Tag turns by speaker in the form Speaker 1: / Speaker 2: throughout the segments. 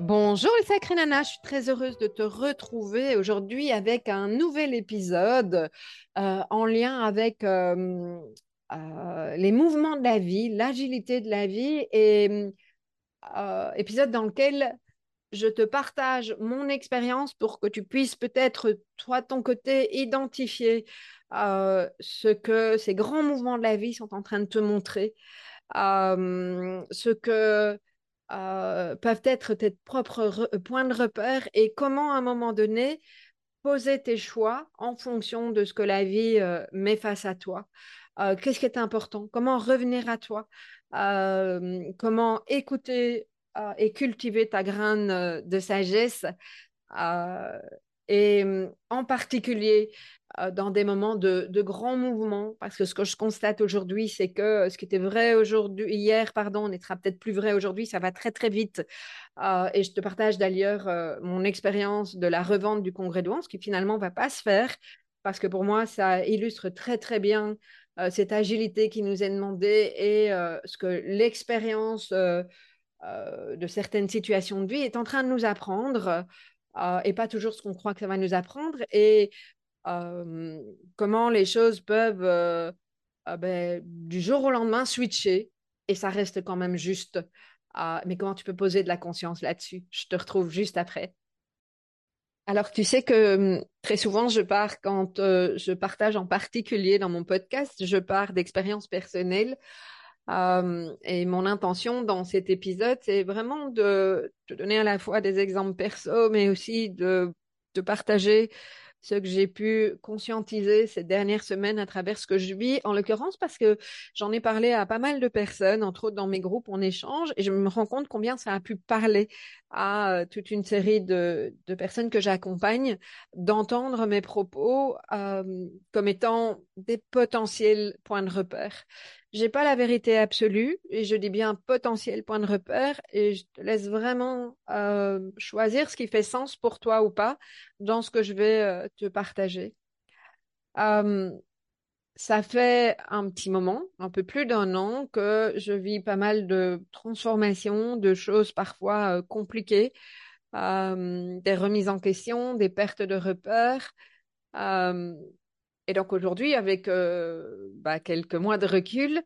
Speaker 1: Bonjour les sacrés nanas, je suis très heureuse de te retrouver aujourd'hui avec un nouvel épisode euh, en lien avec euh, euh, les mouvements de la vie, l'agilité de la vie et épisode dans lequel je te partage mon expérience pour que tu puisses peut-être, toi, de ton côté, identifier ce que ces grands mouvements de la vie sont en train de te montrer, ce que euh, peuvent être tes propres euh, points de repère et comment à un moment donné poser tes choix en fonction de ce que la vie euh, met face à toi. Qu'est-ce qui est important? Comment revenir à toi? Comment écouter et cultiver ta graine de sagesse? Et en particulier euh, dans des moments de, grands mouvements, parce que ce que je constate aujourd'hui, c'est que ce qui était vrai aujourd'hui, hier, pardon, n'était peut-être plus vrai aujourd'hui, ça va très très vite. Euh, et je te partage d'ailleurs euh, mon expérience de la revente du congrès de ce qui finalement ne va pas se faire, parce que pour moi, ça illustre très très bien cette agilité qui nous est demandée et ce que l'expérience de certaines situations de vie est en train de nous apprendre. Et pas toujours ce qu'on croit que ça va nous apprendre. Et comment les choses peuvent ah ben, du jour au lendemain switcher et ça reste quand même juste. Mais comment tu peux poser de la conscience là-dessus? Je te retrouve juste après. Alors, tu sais que très souvent, je pars quand je partage en particulier dans mon podcast, je pars d'expériences personnelles. Et mon intention dans cet épisode, c'est vraiment de te donner à la fois des exemples perso, mais aussi de, partager ce que j'ai pu conscientiser ces dernières semaines à travers ce que je vis, en l'occurrence parce que j'en ai parlé à pas mal de personnes, entre autres dans mes groupes, on échange, et je me rends compte combien ça a pu parler à euh, toute une série de, de personnes que j'accompagne, d'entendre mes propos euh, comme étant des potentiels points de repère. J'ai pas la vérité absolue et je dis bien potentiel point de repère et je te laisse vraiment euh, choisir ce qui fait sens pour toi ou pas dans ce que je vais euh, te partager. Euh, ça fait un petit moment, un peu plus d'un an, que je vis pas mal de transformations, de choses parfois compliquées, des remises en question, des pertes de repères. Et donc aujourd'hui, avec euh, bah, quelques mois de recul,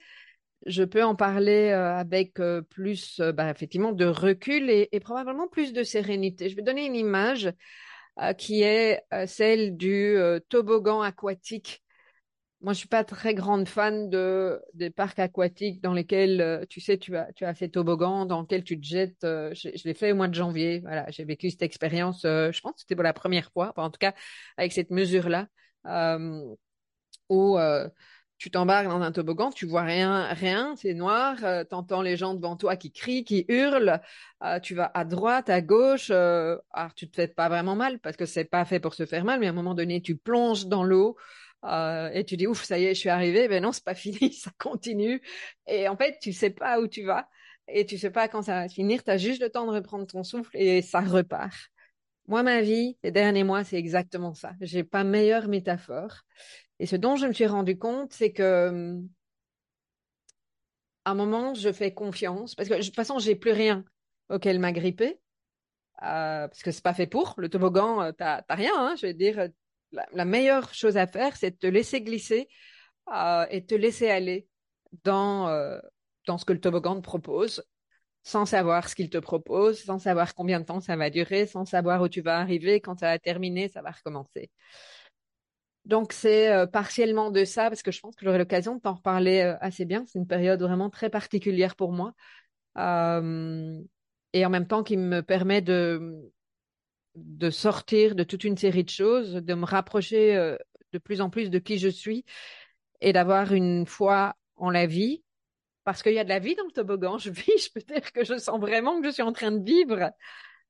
Speaker 1: je peux en parler euh, avec euh, plus, bah, effectivement, de recul et, probablement plus de sérénité. Je vais donner une image qui est celle du toboggan aquatique. Moi, je suis pas très grande fan de, des parcs aquatiques dans lesquels, tu sais, tu as, tu as fait toboggan, dans lequel tu te jettes. je, je l'ai fait au mois de janvier. Voilà, j'ai vécu cette expérience, je pense que c'était pour la première fois, en tout cas avec cette mesure-là euh, où euh, tu t'embarques dans un toboggan, tu vois rien, rien, c'est noir, euh, tu entends les gens devant toi qui crient, qui hurlent, tu vas à droite, à gauche, alors tu te fais pas vraiment mal parce que c'est pas fait pour se faire mal, mais à un moment donné, tu plonges dans l'eau et tu dis ouf, ça y est, je suis arrivé, ben non, c'est pas fini, ça continue, et en fait, tu sais pas où tu vas et tu sais pas quand ça va finir, tu as juste le temps de reprendre ton souffle et ça repart. Moi, ma vie, les derniers mois, c'est exactement ça. J'ai pas meilleure métaphore. Et ce dont je me suis rendu compte, c'est que à un moment, je fais confiance parce que de toute façon, j'ai plus rien auquel m'agripper euh, parce que c'est pas fait pour. Le toboggan, euh, t'as rien. Hein, je vais dire, la, meilleure chose à faire, c'est de te laisser glisser euh, et te laisser aller dans dans ce que le toboggan te propose, sans savoir ce qu'il te propose, sans savoir combien de temps ça va durer, sans savoir où tu vas arriver, quand ça va terminer, ça va recommencer. Donc c'est euh, partiellement de ça, parce que je pense que j'aurai l'occasion de t'en reparler euh, assez bien. C'est une période vraiment très particulière pour moi. Euh, et en même temps qui me permet de, de sortir de toute une série de choses, de me rapprocher de plus en plus de qui je suis et d'avoir une foi en la vie. Parce qu'il y a de la vie dans le toboggan, je vis, je peux dire que je sens vraiment que je suis en train de vivre,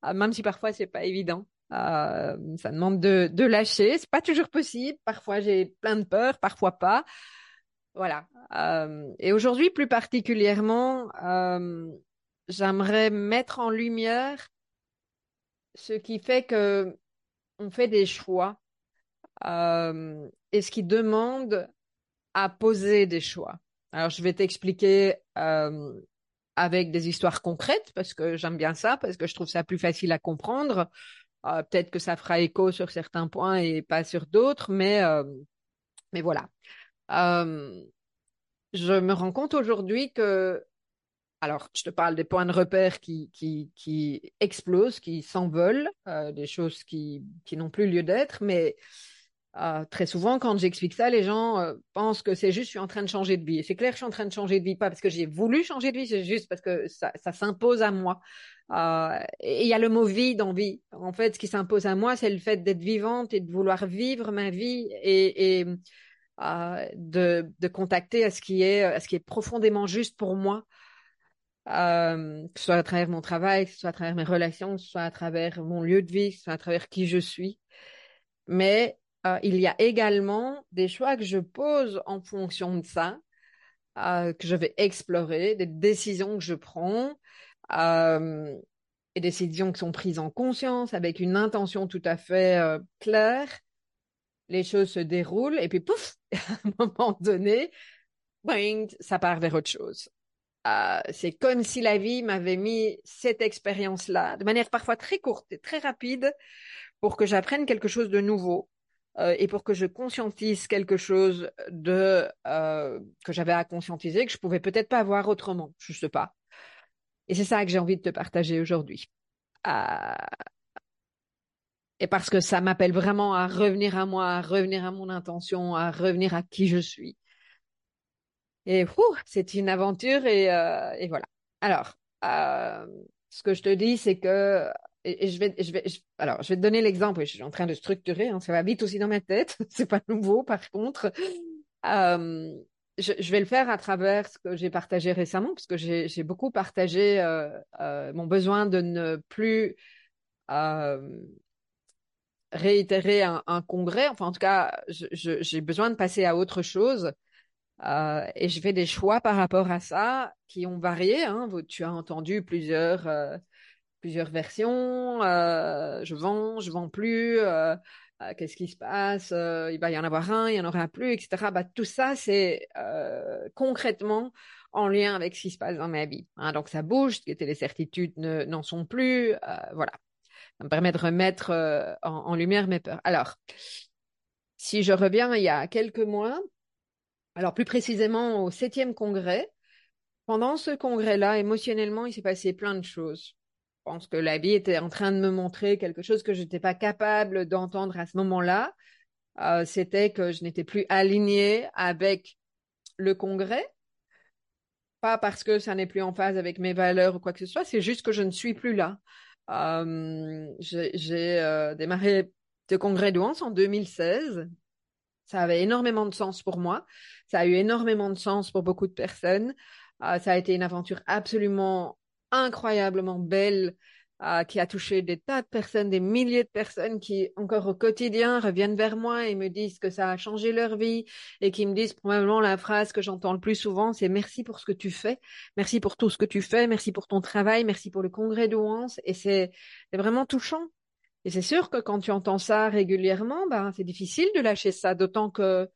Speaker 1: même si parfois c'est pas évident. Euh, ça demande de, de lâcher. C'est pas toujours possible. Parfois, j'ai plein de peur, parfois pas. Voilà. Euh, et aujourd'hui, plus particulièrement, euh, j'aimerais mettre en lumière ce qui fait que on fait des choix et ce qui demande à poser des choix. Alors, je vais t'expliquer euh, avec des histoires concrètes parce que j'aime bien ça, parce que je trouve ça plus facile à comprendre. Euh, peut-être que ça fera écho sur certains points et pas sur d'autres, mais, euh, mais voilà. Je me rends compte aujourd'hui que, alors, je te parle des points de repère qui, qui, qui explosent, qui s'envolent, des choses qui, qui n'ont plus lieu d'être, mais euh, très souvent, quand j'explique ça, les gens euh, pensent que c'est juste je suis en train de changer de vie. C'est clair, je suis en train de changer de vie, pas parce que j'ai voulu changer de vie, c'est juste parce que ça, s'impose à moi. Euh, et il y a le mot vie dans vie. En fait, ce qui s'impose à moi, c'est le fait d'être vivante et de vouloir vivre ma vie et, de, de contacter à ce qui est, à ce qui est profondément juste pour moi. Que ce soit à travers mon travail, que ce soit à travers mes relations, que ce soit à travers mon lieu de vie, que ce soit à travers qui je suis. Mais euh, il y a également des choix que je pose en fonction de ça, euh, que je vais explorer, des décisions que je prends, euh, et des décisions qui sont prises en conscience avec une intention tout à fait claire. Les choses se déroulent et puis pouf, à un moment donné, ça part vers autre chose. C'est comme si la vie m'avait mis cette expérience-là, de manière parfois très courte et très rapide, pour que j'apprenne quelque chose de nouveau, euh, et pour que je conscientise quelque chose de euh, que j'avais à conscientiser que je pouvais peut-être pas avoir autrement, je sais pas. Et c'est ça que j'ai envie de te partager aujourd'hui. Euh... Et parce que ça m'appelle vraiment à revenir à moi, à revenir à mon intention, à revenir à qui je suis. Et c'est une aventure et, voilà. Alors, ce que je te dis, c'est que je vais, je vais, alors, je vais te donner l'exemple. Je suis en train de structurer. Hein, ça va vite aussi dans ma tête. c'est pas nouveau, par contre. Je, vais le faire à travers ce que j'ai partagé récemment, parce que j'ai beaucoup partagé euh, euh, mon besoin de ne plus réitérer un, congrès. Enfin, en tout cas, j'ai besoin de passer à autre chose. Euh, et je fais des choix par rapport à ça qui ont varié. Hein. Tu as entendu plusieurs plusieurs versions. Euh, je vends, je vends plus. Euh, euh, Qu'est-ce qui se passe Il va y en avoir un, il y en aura plus, etc. Bah, tout ça, c'est concrètement en lien avec ce qui se passe dans ma vie. Hein, donc ça bouge, les certitudes n'en sont plus. Voilà. Ça me permet de remettre en, en lumière mes peurs. Alors, si je reviens il y a quelques mois, alors plus précisément au septième congrès, pendant ce congrès-là, émotionnellement, il s'est passé plein de choses pense que la vie était en train de me montrer quelque chose que je n'étais pas capable d'entendre à ce moment-là. Euh, C'était que je n'étais plus alignée avec le Congrès. Pas parce que ça n'est plus en phase avec mes valeurs ou quoi que ce soit, c'est juste que je ne suis plus là. Euh, J'ai euh, démarré le Congrès d'Ouance en 2016. Ça avait énormément de sens pour moi. Ça a eu énormément de sens pour beaucoup de personnes. Ça a été une aventure absolument incroyablement belle euh, qui a touché des tas de personnes, des milliers de personnes qui encore au quotidien reviennent vers moi et me disent que ça a changé leur vie et qui me disent probablement la phrase que j'entends le plus souvent, c'est merci pour ce que tu fais, merci pour tout ce que tu fais, merci pour ton travail, merci pour le congrès d'Ouance et c'est vraiment touchant. Et c'est sûr que quand tu entends ça régulièrement, ben, c'est difficile de lâcher ça, d'autant que euh,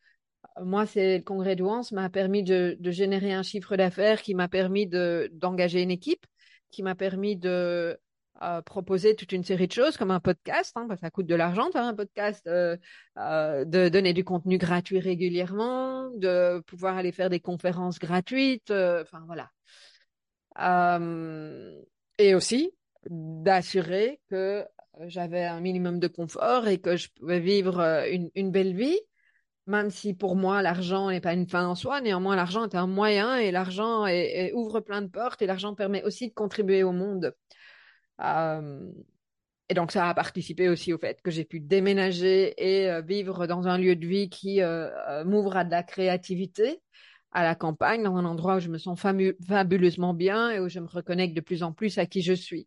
Speaker 1: moi, c'est le congrès d'Ouance m'a permis de, de, générer un chiffre d'affaires qui m'a permis d'engager une équipe qui m'a permis de euh, proposer toute une série de choses comme un podcast. Hein, ça coûte de l'argent un podcast, euh, euh, de donner du contenu gratuit régulièrement, de pouvoir aller faire des conférences gratuites. Enfin voilà. et aussi d'assurer que j'avais un minimum de confort et que je pouvais vivre une belle vie même si pour moi l'argent n'est pas une fin en soi, néanmoins l'argent est un moyen et l'argent ouvre plein de portes et l'argent permet aussi de contribuer au monde. Euh, et donc ça a participé aussi au fait que j'ai pu déménager et euh, vivre dans un lieu de vie qui euh, m'ouvre à de la créativité, à la campagne, dans un endroit où je me sens fabuleusement bien et où je me reconnecte de plus en plus à qui je suis.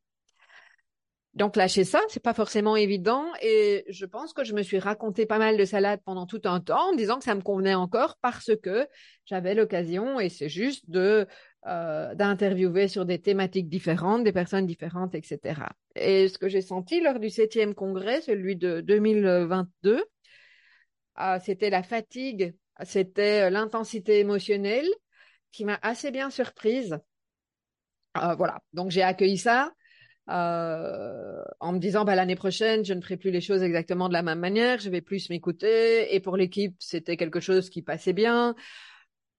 Speaker 1: Donc lâcher ça, c'est pas forcément évident et je pense que je me suis raconté pas mal de salades pendant tout un temps en disant que ça me convenait encore parce que j'avais l'occasion et c'est juste de euh, d'interviewer sur des thématiques différentes, des personnes différentes, etc. Et ce que j'ai senti lors du septième congrès, celui de 2022, euh, c'était la fatigue, c'était l'intensité émotionnelle qui m'a assez bien surprise. Euh, voilà, donc j'ai accueilli ça euh, en me disant bah, l'année prochaine, je ne ferai plus les choses exactement de la même manière, je vais plus m'écouter. Et pour l'équipe, c'était quelque chose qui passait bien.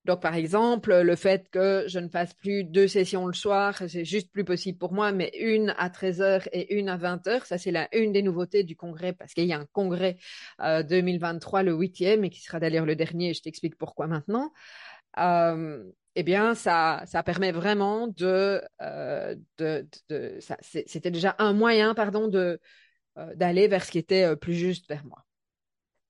Speaker 1: Donc, par exemple, le fait que je ne fasse plus deux sessions le soir, c'est juste plus possible pour moi, mais une à 13h et une à 20h, ça c'est la une des nouveautés du congrès, parce qu'il y a un congrès euh, 2023, le huitième, et qui sera d'ailleurs le dernier, et je t'explique pourquoi maintenant. Euh, eh bien, ça, ça permet vraiment de, euh, de, c'était déjà un moyen, pardon, de euh, d'aller vers ce qui était euh, plus juste vers moi.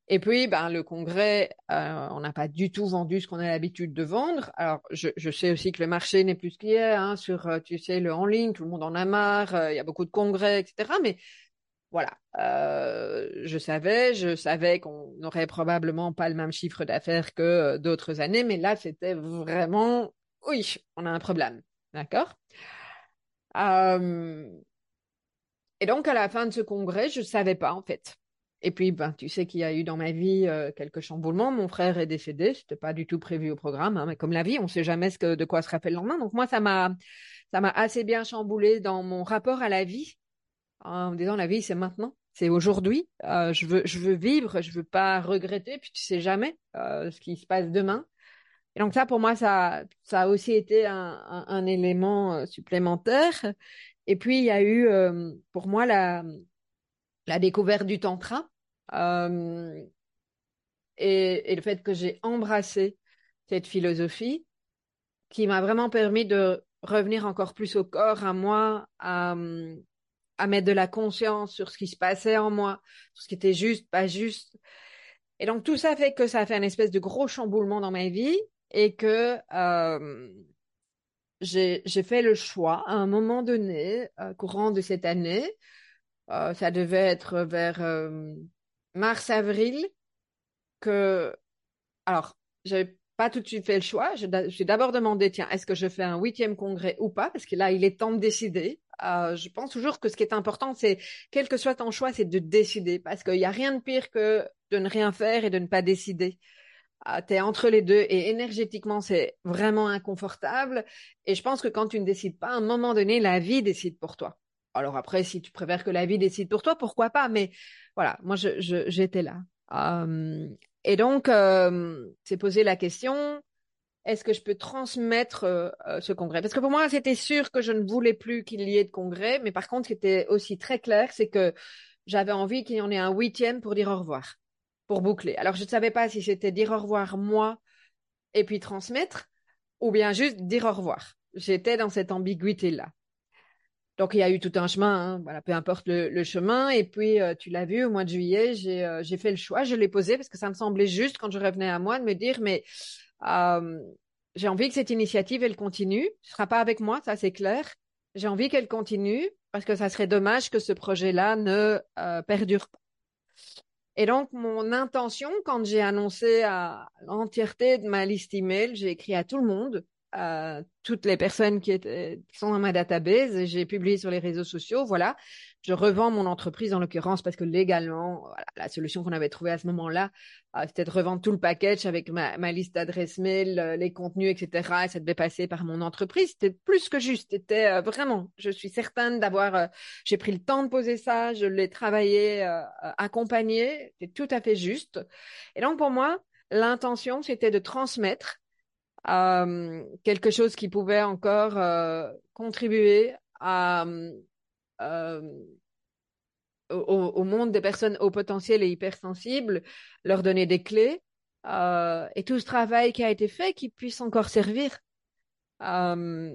Speaker 1: Et puis, ben, le congrès, on n'a pas du tout vendu ce qu'on a l'habitude de vendre. Alors, je, je, sais aussi que le marché n'est plus ce qu'il a, hein, sur, tu sais, le en ligne, tout le monde en a marre, il y a beaucoup de congrès, etc. Mais voilà, euh, je savais, je savais qu'on n'aurait probablement pas le même chiffre d'affaires que euh, d'autres années, mais là, c'était vraiment, oui, on a un problème, d'accord? Euh, Et donc, à la fin de ce congrès, je ne savais pas, en fait. Et puis, ben, tu sais qu'il y a eu dans ma vie quelques chamboulements. Mon frère est décédé, c'était pas du tout prévu au programme, hein, mais comme la vie, on ne sait jamais ce que, de quoi se rappelle le lendemain. Donc moi, ça m'a, ça m'a assez bien chamboulé dans mon rapport à la vie en me disant la vie c'est maintenant, c'est aujourd'hui. Euh, je veux je veux vivre, je veux pas regretter. Puis tu sais jamais euh, ce qui se passe demain. Et donc ça pour moi ça ça a aussi été un, un, élément euh, supplémentaire. Et puis il y a eu pour moi la la découverte du tantra et, et le fait que j'ai embrassé cette philosophie qui m'a vraiment permis de revenir encore plus au corps, à moi, à, à mettre de la conscience sur ce qui se passait en moi, sur ce qui était juste, pas juste. Et donc tout ça fait que ça a fait un espèce de gros chamboulement dans ma vie et que euh, j'ai fait le choix à un moment donné, euh, courant de cette année, euh, ça devait être vers mars-avril, que alors j'avais pas tout de suite fait le choix. J'ai d'abord demandé, tiens, est-ce que je fais un huitième congrès ou pas? Parce que là, il est temps de décider. Euh, je pense toujours que ce qui est important, c'est, quel que soit ton choix, c'est de décider. Parce qu'il n'y a rien de pire que de ne rien faire et de ne pas décider. Euh, tu es entre les deux et énergétiquement, c'est vraiment inconfortable. Et je pense que quand tu ne décides pas, à un moment donné, la vie décide pour toi. Alors après, si tu préfères que la vie décide pour toi, pourquoi pas? Mais voilà, moi, j'étais là. Euh, et donc, euh, c'est poser la question, est-ce que je peux transmettre euh, euh, ce congrès? Parce que pour moi, c'était sûr que je ne voulais plus qu'il y ait de congrès, mais par contre, ce qui était aussi très clair, c'est que j'avais envie qu'il y en ait un huitième pour dire au revoir, pour boucler. Alors, je ne savais pas si c'était dire au revoir moi et puis transmettre, ou bien juste dire au revoir. J'étais dans cette ambiguïté-là. Donc, il y a eu tout un chemin, hein. voilà, peu importe le, chemin. Et puis, euh, tu l'as vu, au mois de juillet, j'ai fait le choix, je l'ai posé parce que ça me semblait juste quand je revenais à moi de me dire, mais euh, j'ai envie que cette initiative, elle continue. Ce sera pas avec moi, ça c'est clair. J'ai envie qu'elle continue parce que ça serait dommage que ce projet-là ne euh, perdure pas. Et donc, mon intention, quand j'ai annoncé à l'entièreté de ma liste email, j'ai écrit à tout le monde, à toutes les personnes qui, qui sont dans ma database, j'ai publié sur les réseaux sociaux, voilà. Je revends mon entreprise en l'occurrence parce que légalement, la solution qu'on avait trouvée à ce moment-là, euh, c'était de revendre tout le package avec ma, liste d'adresses mail, euh, les contenus, etc. Et ça devait passer par mon entreprise. C'était plus que juste. C'était euh, vraiment, je suis certaine d'avoir, j'ai pris le temps de poser ça, je l'ai travaillé, accompagné. C'était tout à fait juste. Et donc pour moi, l'intention, c'était de transmettre quelque chose qui pouvait encore contribuer à euh, au, monde des personnes au potentiel et hypersensibles, leur donner des clés euh, et tout ce travail qui a été fait qui puisse encore servir euh,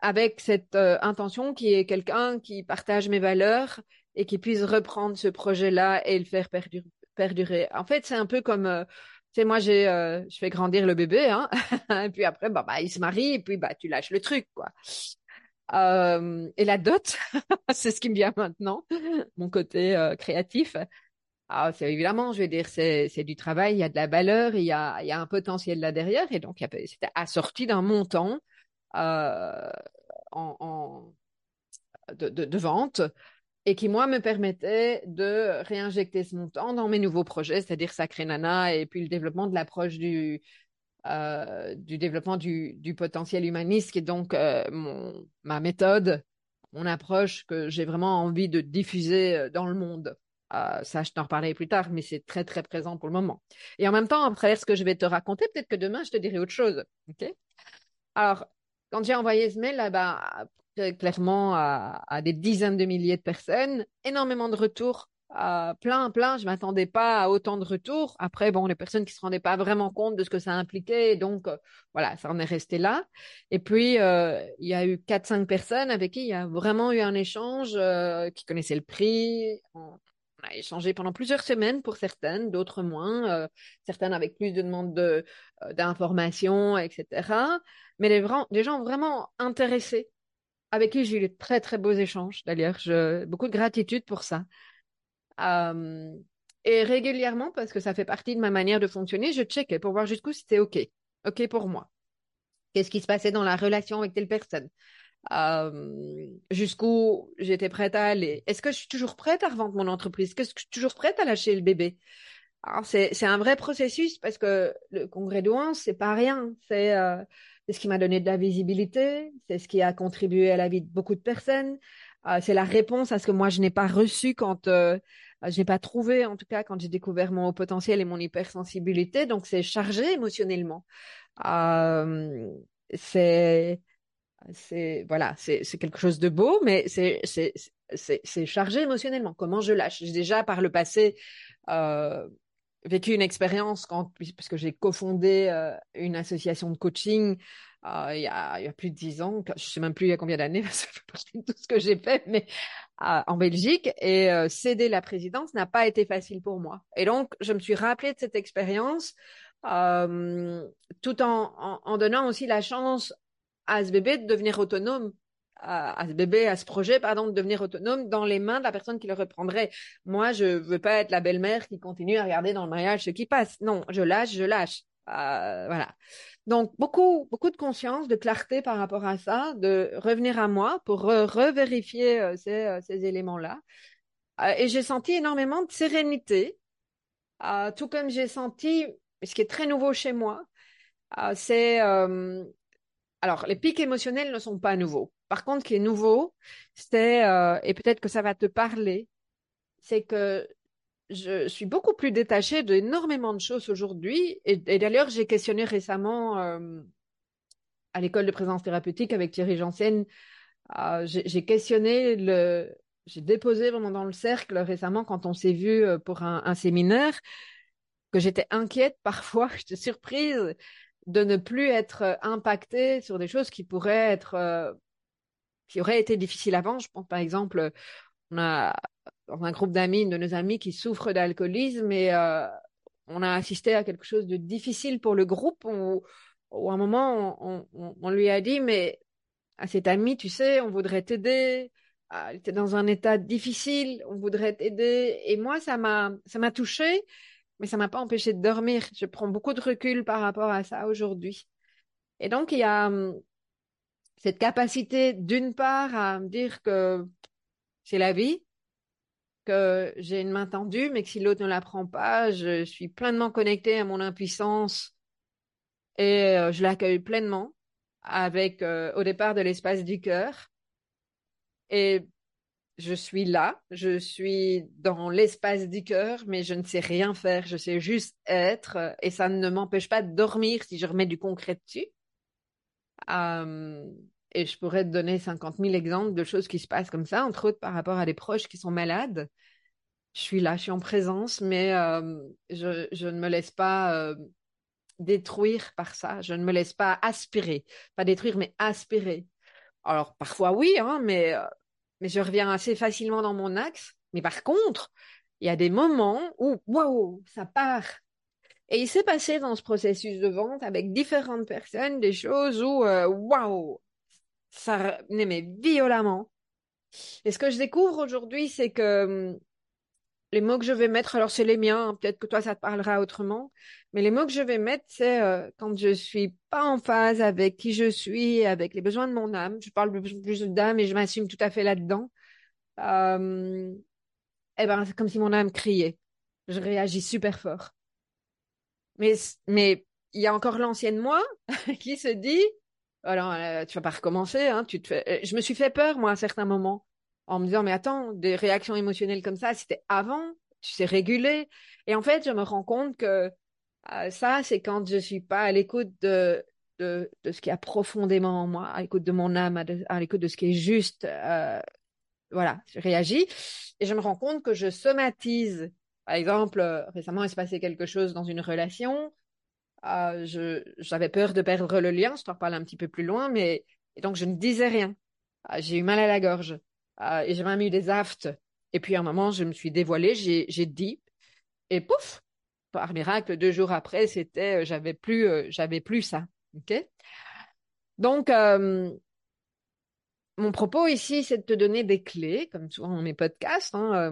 Speaker 1: avec cette intention qui est quelqu'un qui partage mes valeurs et qui puisse reprendre ce projet-là et le faire perdurer. En fait, c'est un peu comme tu sais, moi, j'ai, je fais grandir le bébé, hein, puis après, bah, bah, il se marie, et puis bah, tu lâches le truc, quoi. Euh, et la dot, c'est ce qui me vient maintenant, mon côté euh, créatif. Ah, c'est évidemment, je vais dire, c'est, du travail, il y a de la valeur, il y a, il un potentiel là derrière, et donc c'était assorti d'un montant euh, de, vente et qui, moi, me permettait de réinjecter ce montant dans mes nouveaux projets, c'est-à-dire Sacré Nana et puis le développement de l'approche du, euh, du développement du, potentiel humaniste, qui est donc euh, mon, ma méthode, mon approche que j'ai vraiment envie de diffuser euh, dans le monde. ça, je t'en reparlerai plus tard, mais c'est très, très présent pour le moment. Et en même temps, après ce que je vais te raconter, peut-être que demain, je te dirai autre chose. ok? Alors, quand j'ai envoyé ce mail, là, clairement à, à, des dizaines de milliers de personnes, énormément de retours plein, plein. Je m'attendais pas à autant de retours. Après, bon, les personnes qui se rendaient pas vraiment compte de ce que ça impliquait, donc euh, voilà, ça en est resté là. Et puis, euh, il y a eu quatre, cinq personnes avec qui il y a vraiment eu un échange, euh, qui connaissaient le prix. On, a échangé pendant plusieurs semaines pour certaines, d'autres moins. certaines avec plus de demandes de, d'informations, etc. Mais des gens vraiment intéressés avec qui j'ai eu de très, très beaux échanges. D'ailleurs, beaucoup de gratitude pour ça. Euh, et régulièrement, parce que ça fait partie de ma manière de fonctionner, je checkais pour voir jusqu'où c'était OK. OK pour moi. Qu'est-ce qui se passait dans la relation avec telle personne? Euh, Jusqu'où j'étais prête à aller? Est-ce que je suis toujours prête à revendre mon entreprise? Est-ce que je suis toujours prête à lâcher le bébé? C'est un vrai processus parce que le congrès de ce c'est pas rien. C'est euh, ce qui m'a donné de la visibilité, c'est ce qui a contribué à la vie de beaucoup de personnes. c'est la réponse à ce que moi je n'ai pas reçu quand n'ai pas trouvé, en tout cas, quand j'ai découvert mon haut potentiel et mon hypersensibilité. Donc, c'est chargé émotionnellement. Euh, c'est, c'est, voilà, c'est, quelque chose de beau, mais c'est, c'est, chargé émotionnellement. Comment je lâche? J'ai déjà, par le passé, euh, vécu une expérience quand, parce que j'ai cofondé euh, une association de coaching euh, il, y a, il, y a, plus de dix ans, je sais même plus il y a combien d'années, ça fait partie de tout ce que j'ai fait, mais euh, en Belgique, et euh, céder la présidence n'a pas été facile pour moi. Et donc, je me suis rappelé de cette expérience, tout en, en, en, donnant aussi la chance à ce bébé de devenir autonome à, ce bébé, à ce projet, pardon, de devenir autonome dans les mains de la personne qui le reprendrait. Moi, je veux pas être la belle-mère qui continue à regarder dans le mariage ce qui passe. Non, je lâche, je lâche. Euh, voilà. Donc, beaucoup, beaucoup de conscience, de clarté par rapport à ça, de revenir à moi pour revérifier euh, ces, euh, ces éléments-là. et j'ai senti énormément de sérénité, tout comme j'ai senti, ce qui est très nouveau chez moi, c'est alors, les pics émotionnels ne sont pas nouveaux. Par contre, qui est nouveau, c'est, euh, et peut-être que ça va te parler, c'est que je suis beaucoup plus détachée d'énormément de choses aujourd'hui. Et, d'ailleurs, j'ai questionné récemment euh, à l'école de présence thérapeutique avec Thierry Janssen, euh, j'ai questionné le, j'ai déposé vraiment dans le cercle récemment quand on s'est vu pour un, un séminaire que j'étais inquiète parfois, j'étais surprise de ne plus être euh, impacté sur des choses qui pourraient être qui auraient été difficiles avant. Je pense par exemple, on a dans un groupe d'amis, une de nos amis qui souffre d'alcoolisme et euh, on a assisté à quelque chose de difficile pour le groupe où, à un moment on, lui a dit mais à cet ami, tu sais, on voudrait t'aider. Elle était dans un état difficile, on voudrait t'aider. Et moi, ça m'a, ça m'a touchée mais ça m'a pas empêché de dormir. Je prends beaucoup de recul par rapport à ça aujourd'hui. Et donc, il y a cette capacité, d'une part, à me dire que c'est la vie, que j'ai une main tendue, mais que si l'autre ne la prend pas, je suis pleinement connectée à mon impuissance et euh, je l'accueille pleinement avec euh, au départ de l'espace du cœur. Et je suis là, je suis dans l'espace du cœur, mais je ne sais rien faire, je sais juste être, et ça ne m'empêche pas de dormir si je remets du concret dessus. Euh, et je pourrais te donner 50 000 exemples de choses qui se passent comme ça, entre autres par rapport à des proches qui sont malades. Je suis là, je suis en présence, mais euh, je, ne me laisse pas euh, détruire par ça. Je ne me laisse pas aspirer. Pas détruire, mais aspirer. Alors, parfois oui, hein, mais, mais je reviens assez facilement dans mon axe. Mais par contre, il y a des moments où, waouh, ça part. Et il s'est passé dans ce processus de vente avec différentes personnes des choses où, waouh, ça mais violemment. Et ce que je découvre aujourd'hui, c'est que hum, les mots que je vais mettre, alors c'est les miens, hein, peut-être que toi ça te parlera autrement, mais les mots que je vais mettre, c'est euh, quand je suis pas en phase avec qui je suis, avec les besoins de mon âme. Je parle plus, plus d'âme et je m'assume tout à fait là-dedans. Euh, ben, c'est comme si mon âme criait. Je réagis super fort. Mais, mais il y a encore l'ancienne moi qui se dit, alors, euh, tu vas pas recommencer. Hein, tu te fais... Euh, je me suis fait peur, moi, à certains moments, en me disant, mais attends, des réactions émotionnelles comme ça, c'était avant, tu sais réguler. Et en fait, je me rends compte que euh, ça, c'est quand je suis pas à l'écoute de, de, ce qui a profondément en moi, à l'écoute de mon âme, à, l'écoute de ce qui est juste. Euh, voilà, je réagis. Et je me rends compte que je somatise. Par exemple, récemment, il se passait quelque chose dans une relation. Euh, j'avais peur de perdre le lien, je t'en reparle un petit peu plus loin, mais et donc je ne disais rien. Euh, j'ai eu mal à la gorge euh, et j'ai même eu des aftes. Et puis à un moment, je me suis dévoilée, j'ai dit, et pouf, par miracle, deux jours après, c'était, j'avais plus, j'avais plus ça. Ok? Donc mon propos ici, c'est de te donner des clés, comme souvent dans mes podcasts, hein,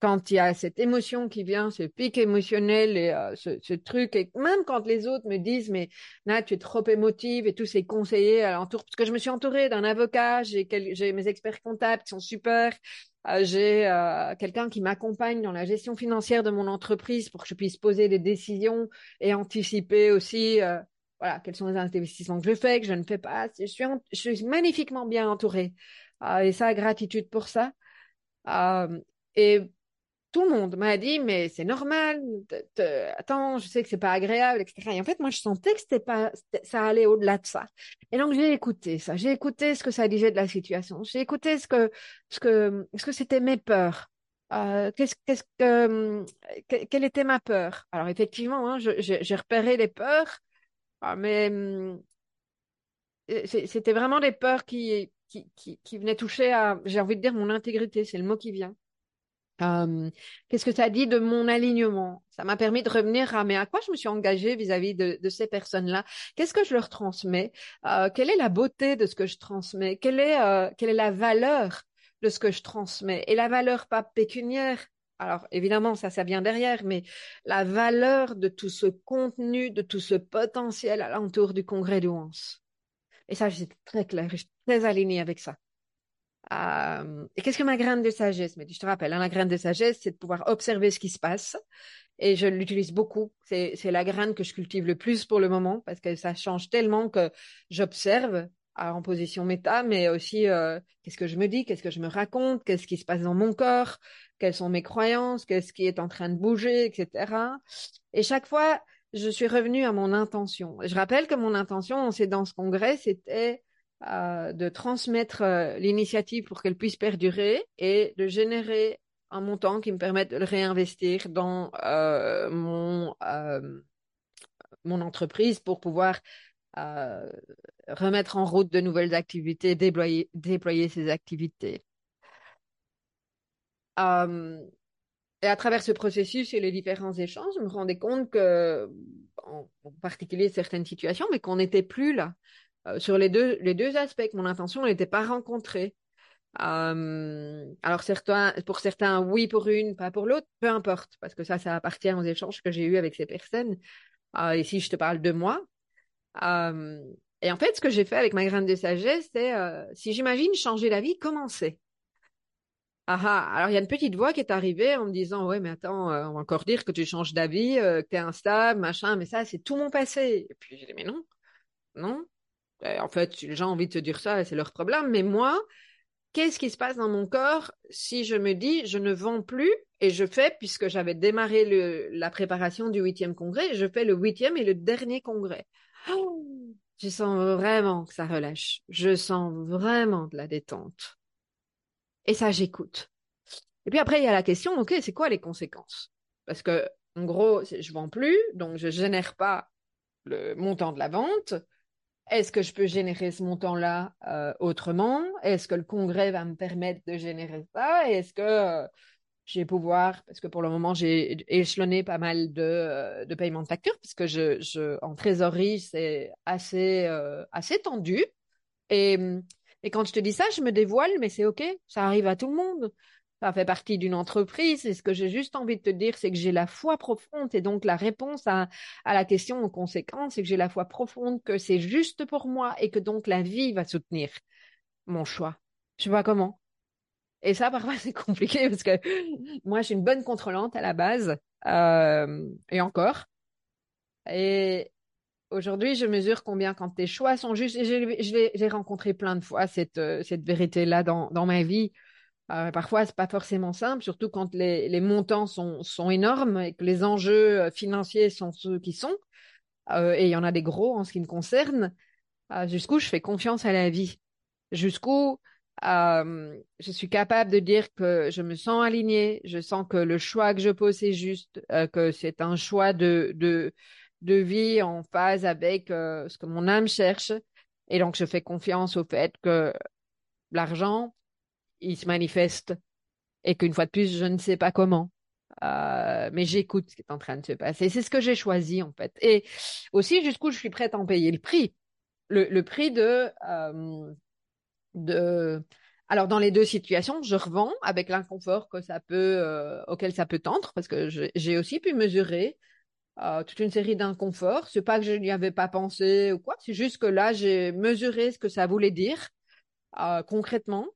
Speaker 1: quand il y a cette émotion qui vient, ce pic émotionnel et euh, ce, truc, et même quand les autres me disent mais Nat, tu es trop émotive et tous ces conseillers alentour, parce que je me suis entourée d'un avocat, j'ai mes experts comptables qui sont super, euh, j'ai euh, quelqu'un qui m'accompagne dans la gestion financière de mon entreprise pour que je puisse poser des décisions et anticiper aussi voilà quels sont les investissements que je fais, que je ne fais pas. Je suis, je suis magnifiquement bien entourée et ça gratitude pour ça. et tout le monde m'a dit, mais c'est normal, attends, je sais que c'est pas agréable, etc. Et en fait, moi, je sentais que c'était pas, ça allait au-delà de ça. Et donc, j'ai écouté ça. J'ai écouté ce que ça disait de la situation. J'ai écouté ce que, ce que, ce que c'était mes peurs. Euh, qu'est-ce, qu'est-ce que, quelle était ma peur? Alors, effectivement, hein, j'ai repéré les peurs, ah, mais hum, c'était vraiment des peurs qui, qui, qui, qui venaient toucher à, j'ai envie de dire, mon intégrité, c'est le mot qui vient. Euh, Qu'est-ce que ça dit de mon alignement? Ça m'a permis de revenir à mais à quoi je me suis engagée vis-à-vis de, ces personnes-là? Qu'est-ce que je leur transmets? Euh, Quelle est la beauté de ce que je transmets? Quelle est euh, quelle est la valeur de ce que je transmets? Et la valeur pas pécuniaire? Alors évidemment ça ça vient derrière, mais la valeur de tout ce contenu, de tout ce potentiel alentour du congrès de. Et ça j'étais très clair, je suis très alignée avec ça. Euh, et qu'est-ce que ma graine de sagesse? Mais je te rappelle, hein, la graine de sagesse, c'est de pouvoir observer ce qui se passe. Et je l'utilise beaucoup. C'est, la graine que je cultive le plus pour le moment parce que ça change tellement que j'observe en position méta, mais aussi euh, qu'est-ce que je me dis, qu'est-ce que je me raconte, qu'est-ce qui se passe dans mon corps, quelles sont mes croyances, qu'est-ce qui est en train de bouger, etc. Et chaque fois, je suis revenue à mon intention. Je rappelle que mon intention, c'est dans ce congrès, c'était euh, de transmettre euh, l'initiative pour qu'elle puisse perdurer et de générer un montant qui me permette de le réinvestir dans euh, mon, mon entreprise pour pouvoir remettre en route de nouvelles activités, déployer, déployer ces activités. et à travers ce processus et les différents échanges, je me rendais compte que, en, en particulier certaines situations, mais qu'on n'était plus là. Euh, sur les deux, les deux aspects, mon intention n'était pas rencontrée. Euh, alors certains, pour certains, oui pour une, pas pour l'autre, peu importe, parce que ça, ça appartient aux échanges que j'ai eus avec ces personnes. Euh, ici, je te parle de moi. Euh, et en fait, ce que j'ai fait avec ma graine de sagesse, c'est, si j'imagine changer la vie, comment c'est Ah ah, alors il y a une petite voix qui est arrivée en me disant Ouais, mais attends, on va encore dire que tu changes d'avis, que tu es instable, machin, mais ça, c'est tout mon passé. Et puis j'ai dit Mais non, non. Euh, en fait, les gens ont envie de te dire ça, c'est leur problème. Mais moi, qu'est-ce qui se passe dans mon corps si je me dis Je ne vends plus et je fais, puisque j'avais démarré le, la préparation du huitième congrès, je fais le huitième et le dernier congrès. je sens vraiment que ça relâche. Je sens vraiment de la détente. Et ça, j'écoute. Et puis après, il y a la question, OK, c'est quoi les conséquences? Parce que, en gros, je vends plus, donc je génère pas le montant de la vente. Est-ce que je peux générer ce montant-là euh, autrement? Est-ce que le congrès va me permettre de générer ça? Est-ce que euh, j'ai pouvoir, parce que pour le moment, j'ai échelonné pas mal de, euh, de paiements de factures, parce que je, je en trésorerie, c'est assez, euh, assez tendu. Et et quand je te dis ça, je me dévoile, mais c'est OK, ça arrive à tout le monde. Ça fait partie d'une entreprise. Et ce que j'ai juste envie de te dire, c'est que j'ai la foi profonde. Et donc, la réponse à, la question en conséquence, c'est que j'ai la foi profonde que c'est juste pour moi et que donc la vie va soutenir mon choix. Je sais pas comment? Et ça, parfois, c'est compliqué parce que moi, je suis une bonne contrôlante à la base. Euh, et encore. Et, Aujourd'hui, je mesure combien quand tes choix sont justes. Et j'ai rencontré plein de fois cette, euh, vérité-là dans ma vie. Euh, parfois, c'est pas forcément simple, surtout quand les, montants sont, énormes et que les enjeux euh, financiers sont ceux qui sont. Euh, et il y en a des gros en ce qui me concerne. Euh, jusqu'où je fais confiance à la vie? Jusqu'où je suis capable de dire que je me sens alignée, je sens que le choix que je pose est juste, que c'est un choix de, de, vie en phase avec ce que mon âme cherche. Et donc, je fais confiance au fait que l'argent, il se manifeste et qu'une fois de plus, je ne sais pas comment. Euh, mais j'écoute ce qui est en train de se passer. C'est ce que j'ai choisi, en fait. Et aussi, jusqu'où je suis prête à en payer le prix. Le, prix de, euh, de... Alors, dans les deux situations, je revends avec l'inconfort que ça peut, euh, auquel ça peut tendre, parce que j'ai aussi pu mesurer toute une série d'inconforts. C'est pas que je n'y avais pas pensé ou quoi, c'est juste que là, j'ai mesuré ce que ça voulait dire concrètement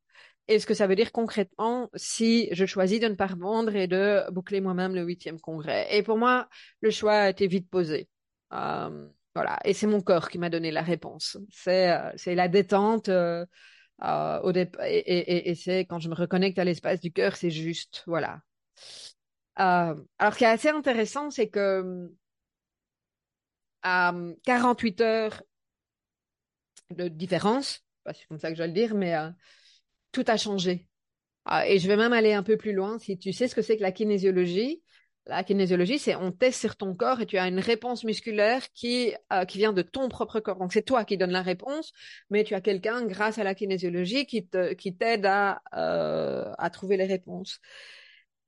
Speaker 1: et ce que ça veut dire concrètement si je choisis de ne pas revendre et de boucler moi-même le huitième congrès. Et pour moi, le choix a été vite posé. Euh, voilà, et c'est mon corps qui m'a donné la réponse. C'est euh, c'est la détente. Euh, au et, c'est quand je me reconnecte à l'espace du cœur, c'est juste, voilà. Alors, ce qui est assez intéressant, c'est que à 48 heures de différence, c'est comme ça que je vais le dire, mais tout a changé. Euh, et je vais même aller un peu plus loin. Si tu sais ce que c'est que la kinésiologie, la kinésiologie, c'est on teste sur ton corps et tu as une réponse musculaire qui, euh, qui vient de ton propre corps. Donc c'est toi qui donnes la réponse, mais tu as quelqu'un, grâce à la kinésiologie, qui te, qui t'aide à, euh, à trouver les réponses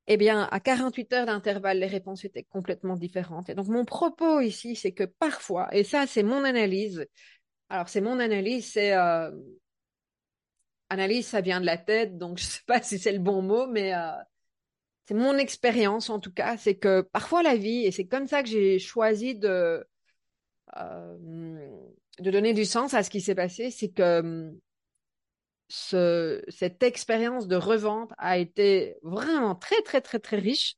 Speaker 1: eh bien, à 48 heures d'intervalle, les réponses étaient complètement différentes. Et donc, mon propos ici, c'est que parfois, et ça, c'est mon analyse. Alors, c'est mon analyse, c'est euh, analyse, ça vient de la tête, donc je sais pas si c'est le bon mot, mais euh, c'est mon expérience en tout cas, c'est que parfois la vie, et c'est comme ça que j'ai choisi de euh, de donner du sens à ce qui s'est passé, c'est que ce, cette expérience de revente a été vraiment très, très, très, très riche.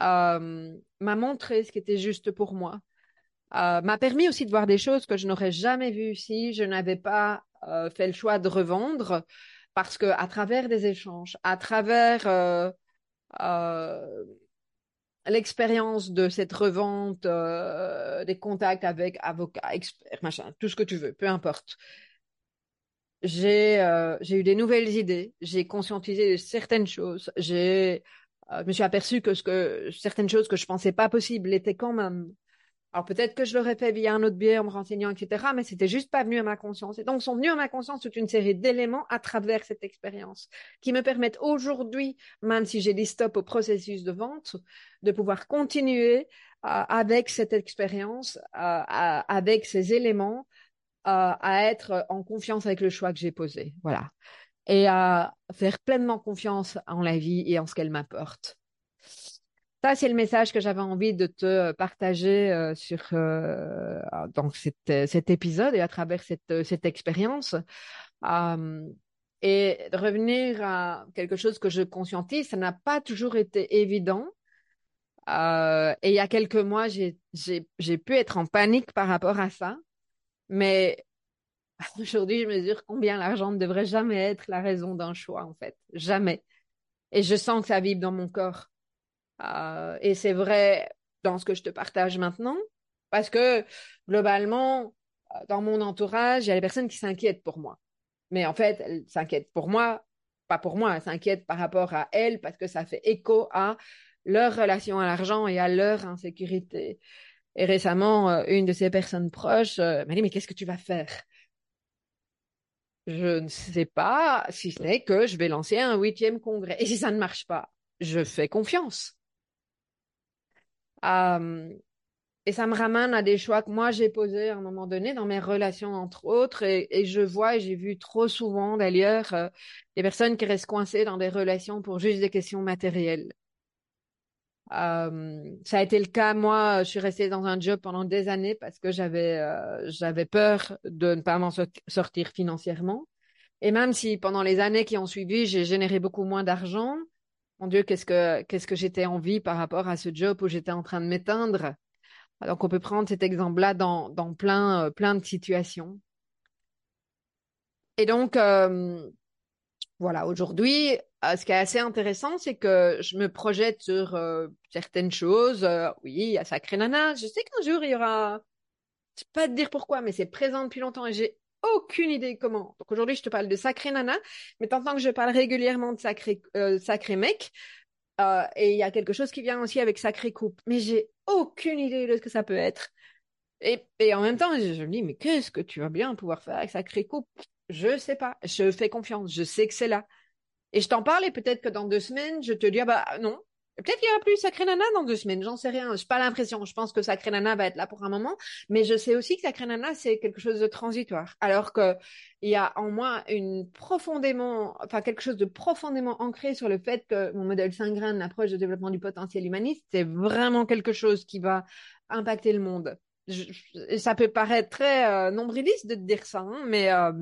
Speaker 1: Euh, m'a montré ce qui était juste pour moi. M'a permis aussi de voir des choses que je n'aurais jamais vues si je n'avais pas euh, fait le choix de revendre, parce que à travers des échanges, à travers euh, euh, l'expérience de cette revente, des contacts avec avocats, experts, machin, tout ce que tu veux, peu importe j'ai eu des nouvelles idées, j'ai conscientisé certaines choses, j'ai je me suis aperçu que ce que certaines choses que je pensais pas possibles étaient quand même. Alors peut-être que je l'aurais fait via un autre biais en me renseignant, etc. Mais c'était juste pas venu à ma conscience. Et donc sont venus à ma conscience toute une série d'éléments à travers cette expérience qui me permettent aujourd'hui, même si j'ai dit stop au processus de vente, de pouvoir continuer euh, avec cette expérience, euh, avec ces éléments, à être en confiance avec le choix que j'ai posé. Voilà. Et à faire pleinement confiance en la vie et en ce qu'elle m'apporte. Ça, c'est le message que j'avais envie de te partager euh, sur euh, dans cet, cet épisode et à travers cette, expérience. Euh, Et revenir à quelque chose que je conscientise, ça n'a pas toujours été évident. Euh, et il y a quelques mois, j'ai pu être en panique par rapport à ça. Mais aujourd'hui, je mesure combien l'argent ne devrait jamais être la raison d'un choix, en fait. Jamais. Et je sens que ça vibre dans mon corps. Euh, et c'est vrai dans ce que je te partage maintenant, parce que globalement, euh, dans mon entourage, il y a des personnes qui s'inquiètent pour moi. Mais en fait, elles s'inquiètent pour moi, pas pour moi, elles s'inquiètent par rapport à elles, parce que ça fait écho à leur relation à l'argent et à leur insécurité. Et récemment, euh, une de ces personnes proches m'a dit, mais qu'est-ce que tu vas faire Je ne sais pas, si ce n'est que je vais lancer un huitième congrès. Et si ça ne marche pas, je fais confiance. Euh, et ça me ramène à des choix que moi j'ai posés à un moment donné dans mes relations entre autres. Et, je vois et j'ai vu trop souvent d'ailleurs euh, des personnes qui restent coincées dans des relations pour juste des questions matérielles. Euh, ça a été le cas, moi, je suis restée dans un job pendant des années parce que j'avais j'avais peur de ne pas m'en sortir financièrement. Et même si pendant les années qui ont suivi, j'ai généré beaucoup moins d'argent, mon Dieu, qu'est-ce que, qu'est-ce que j'étais en vie par rapport à ce job où j'étais en train de m'éteindre? Donc, on peut prendre cet exemple-là dans, dans plein, euh, plein de situations. Et donc, euh, voilà, aujourd'hui, euh, ce qui est assez intéressant, c'est que je me projette sur certaines choses. oui, a Sacré Nana. Je sais qu'un jour, il y aura, je sais pas te dire pourquoi, mais c'est présent depuis longtemps et j'ai aucune idée comment. Donc aujourd'hui, je te parle de Sacré Nana, mais tant que je parle régulièrement de Sacré, euh, sacré Mec, euh, et il y a quelque chose qui vient aussi avec Sacré Coupe, mais j'ai aucune idée de ce que ça peut être. Et, en même temps, je, me dis, mais qu'est-ce que tu vas bien pouvoir faire avec Sacré Coupe? Je sais pas, je fais confiance, je sais que c'est là. Et je t'en parle et peut-être que dans deux semaines, je te dis, ah bah non, Peut-être qu'il y aura plus Sacré Nana dans deux semaines, j'en sais rien. Je n'ai pas l'impression. Je pense que Sacré Nana va être là pour un moment, mais je sais aussi que Sacré Nana c'est quelque chose de transitoire. Alors que il y a en moi une profondément, enfin quelque chose de profondément ancré sur le fait que mon modèle 5 graines, l'approche de développement du potentiel humaniste, c'est vraiment quelque chose qui va impacter le monde. ça peut paraître très euh, nombriliste de te dire ça, hein, mais euh,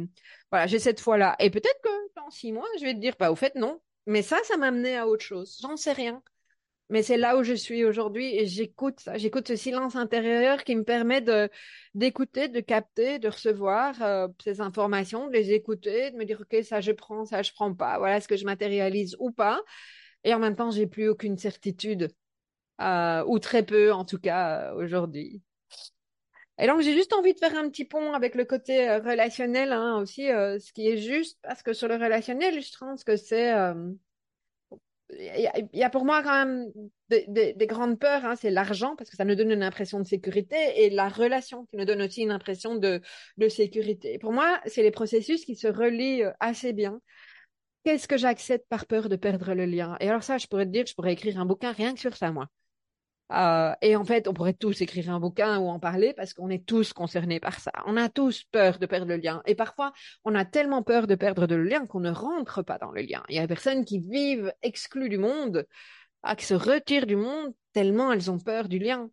Speaker 1: voilà, j'ai cette foi-là. Et peut-être que dans six mois, je vais te dire, bah au fait non. Mais ça, ça m'a amené à autre chose. J'en sais rien. Mais c'est là où je suis aujourd'hui et j'écoute ça. J'écoute ce silence intérieur qui me permet d'écouter, de capter, de recevoir euh, ces informations, de les écouter, de me dire ok ça je prends, ça je prends pas. Voilà est-ce que je matérialise ou pas? Et en même temps j'ai plus aucune certitude euh, ou très peu en tout cas euh, aujourd'hui. Et donc j'ai juste envie de faire un petit pont avec le côté relationnel hein, aussi, ce qui est juste parce que sur le relationnel je pense que c'est il y, a pour moi quand même des, grandes peurs, hein. c'est l'argent parce que ça nous donne une impression de sécurité et la relation qui nous donne aussi une impression de, sécurité. Pour moi, c'est les processus qui se relient euh, assez bien. Qu'est-ce que j'accepte par peur de perdre le lien? Et alors ça, je pourrais te dire, je pourrais écrire un bouquin rien que sur ça, moi. Euh, et en fait, on pourrait tous écrire un bouquin ou en parler parce qu'on est tous concernés par ça. On a tous peur de perdre le lien. Et parfois, on a tellement peur de perdre le lien qu'on ne rentre pas dans le lien. Il y a des personnes qui vivent exclues du monde, qui se retirent du monde tellement elles ont peur du lien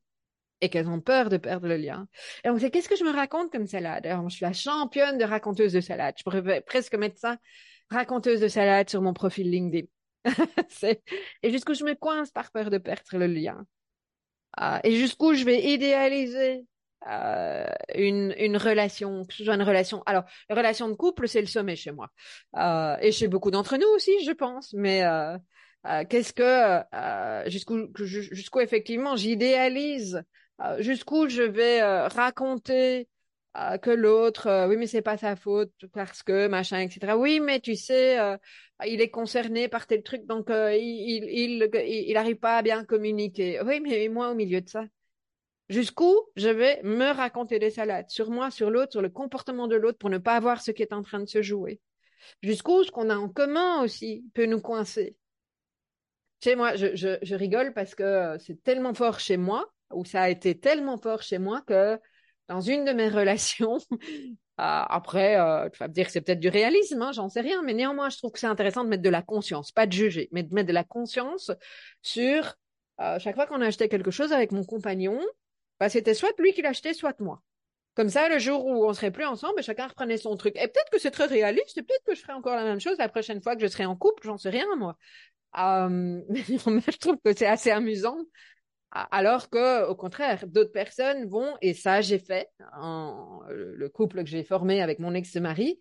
Speaker 1: et qu'elles ont peur de perdre le lien. Et donc, c'est qu'est-ce que je me raconte comme salade? Alors, je suis la championne de raconteuse de salade. Je pourrais presque mettre ça, raconteuse de salade, sur mon profil LinkedIn. et jusqu'où je me coince par peur de perdre le lien. Euh, et jusqu'où je vais idéaliser euh, une, une relation, que ce soit une relation. Alors, la relation de couple, c'est le sommet chez moi. Euh, et chez beaucoup d'entre nous aussi, je pense. Mais euh, euh qu'est-ce que, euh, jusqu'où, jusqu'où effectivement j'idéalise, jusqu'où je vais raconter euh, que l'autre, euh, oui, mais c'est pas sa faute parce que machin, etc. Oui, mais tu sais, euh, il est concerné par tel truc, donc il, il, il, il arrive pas à bien communiquer. Oui, mais moi au milieu de ça. Jusqu'où je vais me raconter des salades? Sur moi, sur l'autre, sur le comportement de l'autre pour ne pas voir ce qui est en train de se jouer. Jusqu'où ce qu'on a en commun aussi peut nous coincer? Sais, moi, je, je, je rigole parce que c'est tellement fort chez moi, ou ça a été tellement fort chez moi que dans une de mes relations. Euh, après, euh, tu vas me dire que c'est peut-être du réalisme, hein, j'en sais rien, mais néanmoins, je trouve que c'est intéressant de mettre de la conscience, pas de juger, mais de mettre de la conscience sur euh, chaque fois qu'on a acheté quelque chose avec mon compagnon, bah, c'était soit lui qui l'achetait, soit moi. Comme ça, le jour où on serait plus ensemble, chacun reprenait son truc. Et peut-être que c'est très réaliste, peut-être que je ferai encore la même chose la prochaine fois que je serai en couple, j'en sais rien, moi. Euh, mais je trouve que c'est assez amusant. Alors que, au contraire, d'autres personnes vont, et ça j'ai fait, en, le couple que j'ai formé avec mon ex-mari,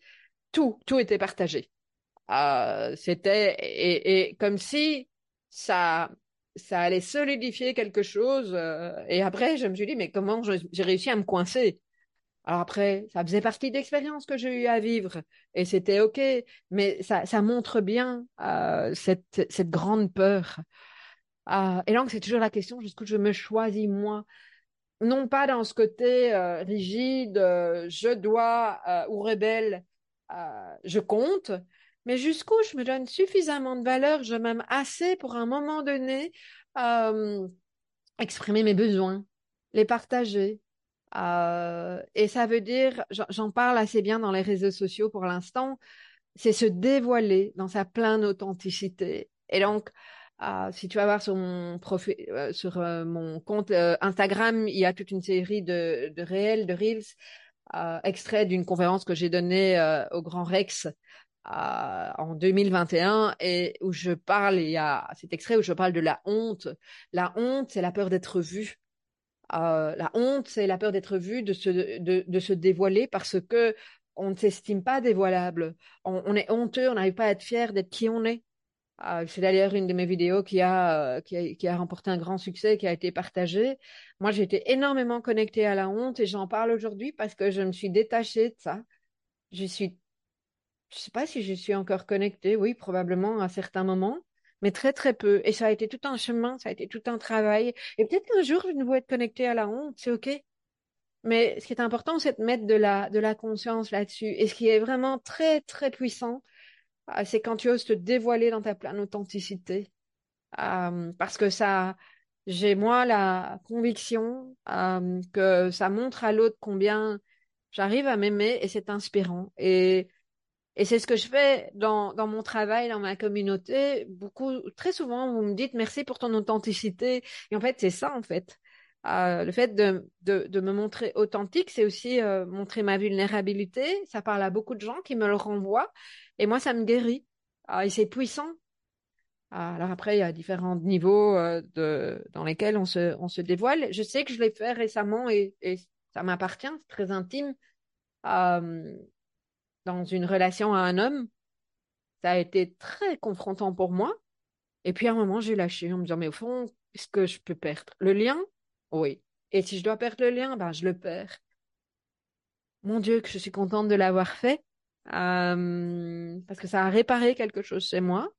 Speaker 1: tout, tout était partagé. Euh, c'était, et, comme si ça, ça allait solidifier quelque chose. Euh, et après, je me suis dit, mais comment j'ai réussi à me coincer? Alors après, ça faisait partie d'expériences que j'ai eu à vivre et c'était OK, mais ça, ça montre bien euh, cette, cette grande peur. Euh, et donc, c'est toujours la question, jusqu'où je me choisis moi? Non pas dans ce côté euh, rigide, euh, je dois euh, ou rebelle, je compte, mais jusqu'où je me donne suffisamment de valeur, je m'aime assez pour un moment donné exprimer mes besoins, les partager, et ça veut dire, j'en parle assez bien dans les réseaux sociaux pour l'instant, c'est se dévoiler dans sa pleine authenticité. Et donc, euh, si tu vas voir sur mon euh, euh, compte euh, Instagram, il y a toute une série de, de réels, de reels, extraits d'une conférence que j'ai donnée au Grand Rex en 2021 et où je parle, il y a cet extrait où je parle de la honte. La honte, c'est la peur d'être. Euh, la honte, c'est la peur d'être vu, de se, dévoiler parce que on ne s'estime pas dévoilable. On est honteux, on n'arrive pas à être fier d'être qui on est. Euh, c'est d'ailleurs une de mes vidéos qui a, euh, qui a, qui a remporté un grand succès, qui a été partagée. Moi, j'ai été énormément connectée à la honte et j'en parle aujourd'hui parce que je me suis détachée de ça. Je suis, je sais pas si je suis encore connectée, oui, probablement à certains moments mais très très peu. Et ça a été tout un chemin, ça a été tout un travail. Et peut-être qu'un jour, je ne vais être connectée à la honte, c'est OK. Mais ce qui est important, c'est de mettre de la, de la conscience là-dessus. Et ce qui est vraiment très très puissant, c'est quand tu oses te dévoiler dans ta pleine authenticité. Parce que ça, j'ai moi la conviction que ça montre à l'autre combien j'arrive à m'aimer et c'est inspirant. Et et c'est ce que je fais dans, dans mon travail, dans ma communauté. Beaucoup, très souvent, vous me dites merci pour ton authenticité. Et en fait, c'est ça, en fait. Euh, le fait de, de, me montrer authentique, c'est aussi euh, montrer ma vulnérabilité. Ça parle à beaucoup de gens qui me le renvoient. Et moi, ça me guérit. Euh, et c'est puissant. alors après, il y a différents niveaux euh, de, dans lesquels on se, on se dévoile. Je sais que je l'ai fait récemment et, et ça m'appartient, c'est très intime. Dans une relation à un homme, ça a été très confrontant pour moi. Et puis à un moment, j'ai lâché en me disant, mais au fond, est-ce que je peux perdre le lien? Oui. Et si je dois perdre le lien, ben je le perds. Mon Dieu, que je suis contente de l'avoir fait, euh, parce que ça a réparé quelque chose chez moi.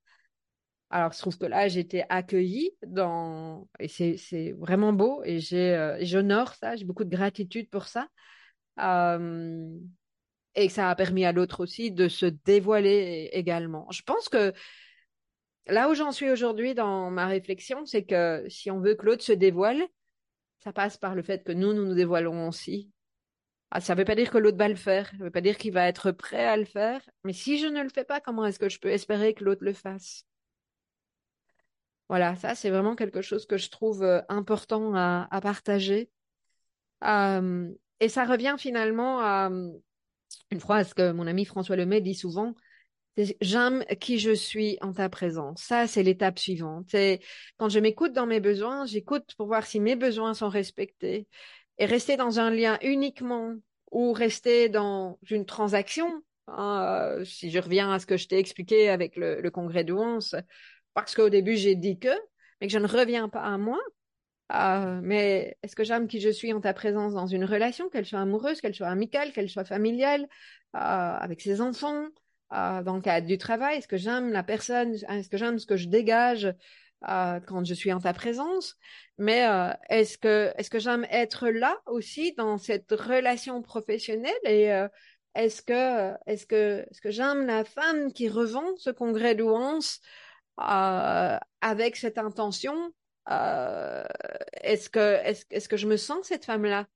Speaker 1: Alors, je trouve que là, j'ai été accueillie dans et c'est vraiment beau et j'ai euh, j'honore ça. J'ai beaucoup de gratitude pour ça. Euh, et ça a permis à l'autre aussi de se dévoiler également. Je pense que là où j'en suis aujourd'hui dans ma réflexion, c'est que si on veut que l'autre se dévoile, ça passe par le fait que nous, nous nous dévoilons aussi. Ah, ça ne veut pas dire que l'autre va le faire, ça ne veut pas dire qu'il va être prêt à le faire, mais si je ne le fais pas, comment est-ce que je peux espérer que l'autre le fasse? Voilà, ça c'est vraiment quelque chose que je trouve euh, important à, partager. Et ça revient finalement à une phrase que mon ami François Lemay dit souvent, j'aime qui je suis en ta présence. Ça, c'est l'étape suivante. C'est quand je m'écoute dans mes besoins, j'écoute pour voir si mes besoins sont respectés. Et rester dans un lien uniquement ou rester dans une transaction, hein, euh, si je reviens à ce que je t'ai expliqué avec le, le congrès de Once, parce qu'au début j'ai dit que, mais que je ne reviens pas à moi, euh, mais est-ce que j'aime qui je suis en ta présence dans une relation, qu'elle soit amoureuse, qu'elle soit amicale, qu'elle soit familiale, euh, avec ses enfants, euh, dans le cadre du travail Est-ce que j'aime la personne? Est-ce que j'aime ce que je dégage euh, quand je suis en ta présence? Mais euh, est-ce que est-ce que j'aime être là aussi dans cette relation professionnelle? Et euh, est-ce que est-ce que est-ce que j'aime la femme qui revend ce congrès d'ouance avec cette intention? Est-ce que, est-ce que je me sens cette femme-là?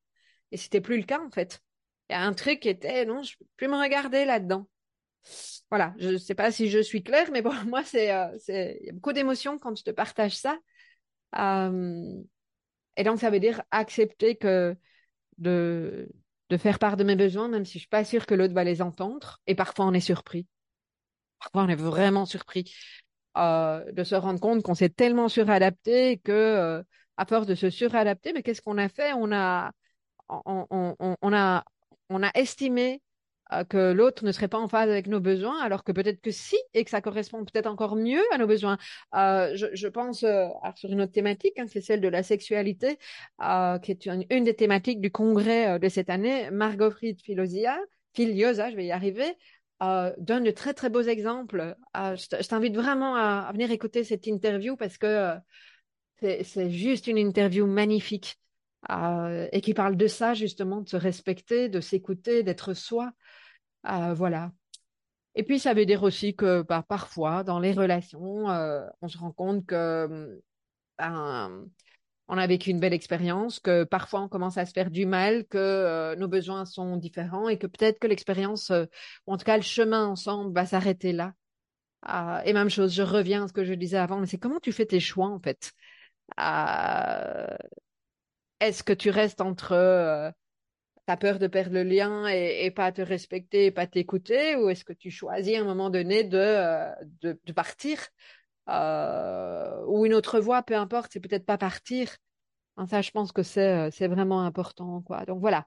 Speaker 1: Et c'était plus le cas en fait. Il y a un truc qui était, non, je peux plus me regarder là-dedans. Voilà, je ne sais pas si je suis claire, mais pour moi, c'est, euh, c'est, il y a beaucoup d'émotions quand je te partage ça. Euh, et donc, ça veut dire accepter que de, de faire part de mes besoins, même si je suis pas sûre que l'autre va les entendre. Et parfois, on est surpris. Parfois, on est vraiment surpris euh, de se rendre compte qu'on s'est tellement suradapté que, à force de se suradapter, mais qu'est-ce qu'on a fait? On a, on, a, on a estimé que l'autre ne serait pas en phase avec nos besoins, alors que peut-être que si, et que ça correspond peut-être encore mieux à nos besoins. Euh, je, pense euh, sur une autre thématique, hein, c'est celle de la sexualité, euh, qui est une, des thématiques du congrès euh, de cette année. Margot Fried Filiosia, Filiosa, je vais y arriver, euh, donne de très très beaux exemples. je t'invite vraiment à, venir écouter cette interview parce que c'est juste une interview magnifique. Euh, et qui parle de ça justement, de se respecter, de s'écouter, d'être soi. Euh, voilà. Et puis ça veut dire aussi que bah, parfois dans les relations, euh, on se rend compte que ben, on a vécu une belle expérience, que parfois on commence à se faire du mal, que euh, nos besoins sont différents et que peut-être que l'expérience, euh, ou en tout cas le chemin ensemble, va s'arrêter là. Euh, et même chose, je reviens à ce que je disais avant, mais c'est comment tu fais tes choix en fait? Est-ce que tu restes entre euh, ta peur de perdre le lien et, pas te respecter et pas t'écouter? Ou est-ce que tu choisis à un moment donné de, euh, partir? Euh, ou une autre voie, peu importe, c'est peut-être pas partir. Ça, je pense que c'est c'est vraiment important, quoi. Donc voilà.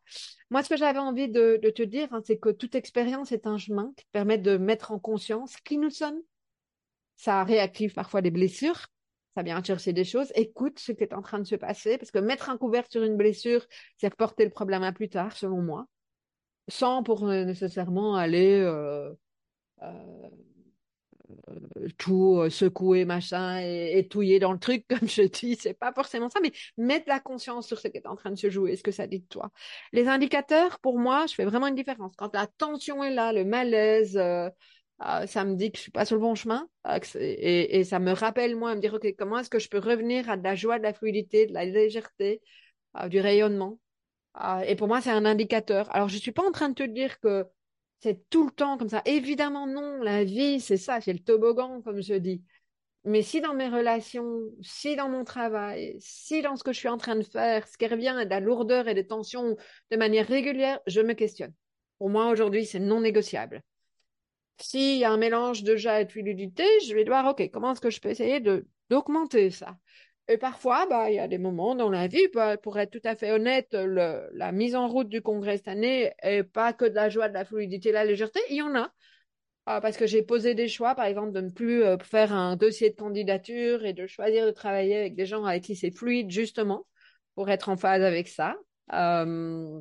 Speaker 1: Moi, ce que j'avais envie de, de te dire, hein, c'est que toute expérience est un chemin qui permet de mettre en conscience qui nous sommes. Ça réactive parfois des blessures, ça vient chercher des choses, écoute ce qui est en train de se passer, parce que mettre un couvercle sur une blessure, c'est reporter le problème à plus tard, selon moi, sans pour nécessairement aller euh, euh, tout secouer, machin, et, touiller dans le truc, comme je dis, c'est pas forcément ça, mais mettre la conscience sur ce qui est en train de se jouer, ce que ça dit de toi. Les indicateurs, pour moi, je fais vraiment une différence. Quand la tension est là, le malaise, euh, euh, ça me dit que je suis pas sur le bon chemin euh, et, ça me rappelle moi à me dire ok comment est-ce que je peux revenir à de la joie, de la fluidité, de la légèreté, euh, du rayonnement? et pour moi c'est un indicateur. Alors je suis pas en train de te dire que c'est tout le temps comme ça. Évidemment non, la vie c'est ça, c'est le toboggan comme je dis. Mais si dans mes relations, si dans mon travail, si dans ce que je suis en train de faire, ce qui revient est de la lourdeur et des tensions de manière régulière, je me questionne. Pour moi aujourd'hui c'est non négociable. S'il y a un mélange de joie et de fluidité, je vais voir, OK, comment est-ce que je peux essayer d'augmenter ça? Et parfois, bah, il y a des moments dans la vie, bah, pour être tout à fait honnête, la mise en route du congrès cette année est pas que de la joie, de la fluidité, de la légèreté. Il y en a. Euh, parce que j'ai posé des choix, par exemple, de ne plus euh, faire un dossier de candidature et de choisir de travailler avec des gens avec qui c'est fluide, justement, pour être en phase avec ça. Euh,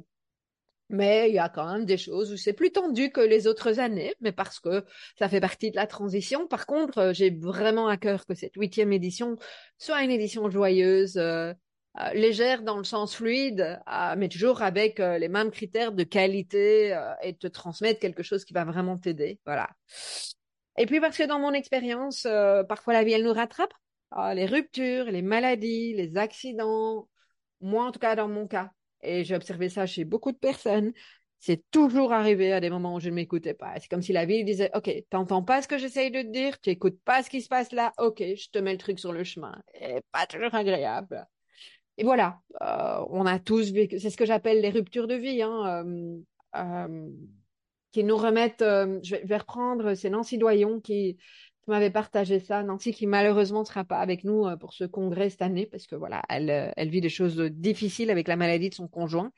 Speaker 1: mais il y a quand même des choses où c'est plus tendu que les autres années, mais parce que ça fait partie de la transition. Par contre, euh, j'ai vraiment à cœur que cette huitième édition soit une édition joyeuse, euh, euh, légère dans le sens fluide, mais toujours avec les mêmes critères de qualité et te transmettre quelque chose qui va vraiment t'aider. Voilà. Et puis parce que dans mon expérience, parfois la vie elle nous rattrape, les ruptures, les maladies, les accidents. Moi, en tout cas, dans mon cas, et j'ai observé ça chez beaucoup de personnes, c'est toujours arrivé à des moments où je ne m'écoutais pas. C'est comme si la vie disait, OK, t'entends pas ce que j'essaye de te dire, tu écoutes pas ce qui se passe là, OK, je te mets le truc sur le chemin. Et pas toujours agréable. Et voilà, euh, on a tous vécu, c'est ce que j'appelle les ruptures de vie, hein, qui nous remettent, euh, je vais reprendre, c'est Nancy Doyon qui, qui m'avait partagé ça. Nancy qui malheureusement ne sera pas avec nous euh, pour ce congrès cette année parce que voilà, elle, euh, vit des choses difficiles avec la maladie de son conjoint.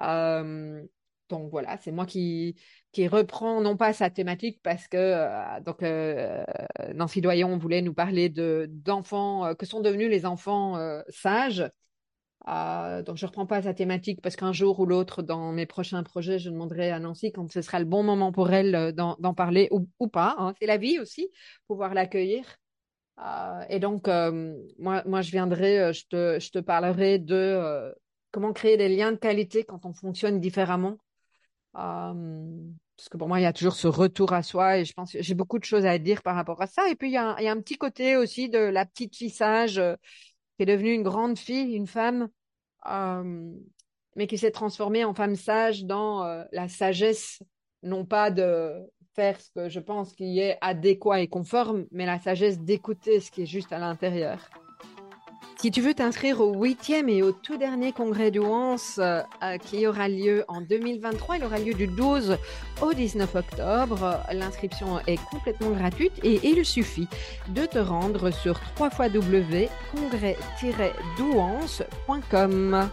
Speaker 1: Euh, donc voilà, c'est moi qui qui reprend non pas sa thématique parce que euh, donc euh, Nancy Doyon voulait nous parler de d'enfants euh, que sont devenus les enfants sages euh, donc je reprends pas sa thématique parce qu'un jour ou l'autre dans mes prochains projets, je demanderai à Nancy quand ce sera le bon moment pour elle euh, d'en parler ou, pas. Hein. C'est la vie aussi, pouvoir l'accueillir. Euh, et donc euh, moi, je viendrai, euh, je te, parlerai de comment créer des liens de qualité quand on fonctionne différemment. parce que pour moi, il y a toujours ce retour à soi et je pense que j'ai beaucoup de choses à dire par rapport à ça. Et puis il y a, un petit côté aussi de la petite fille sage qui est devenue une grande fille, une femme, euh, mais qui s'est transformée en femme sage dans euh, la sagesse, non pas de faire ce que je pense qui est adéquat et conforme, mais la sagesse d'écouter ce qui est juste à l'intérieur. Si tu veux t'inscrire au huitième et au tout dernier congrès du euh, qui aura lieu en 2023, il aura lieu du 12 au 19 octobre. L'inscription est complètement gratuite et il suffit de te rendre sur www.congrès-douance.com.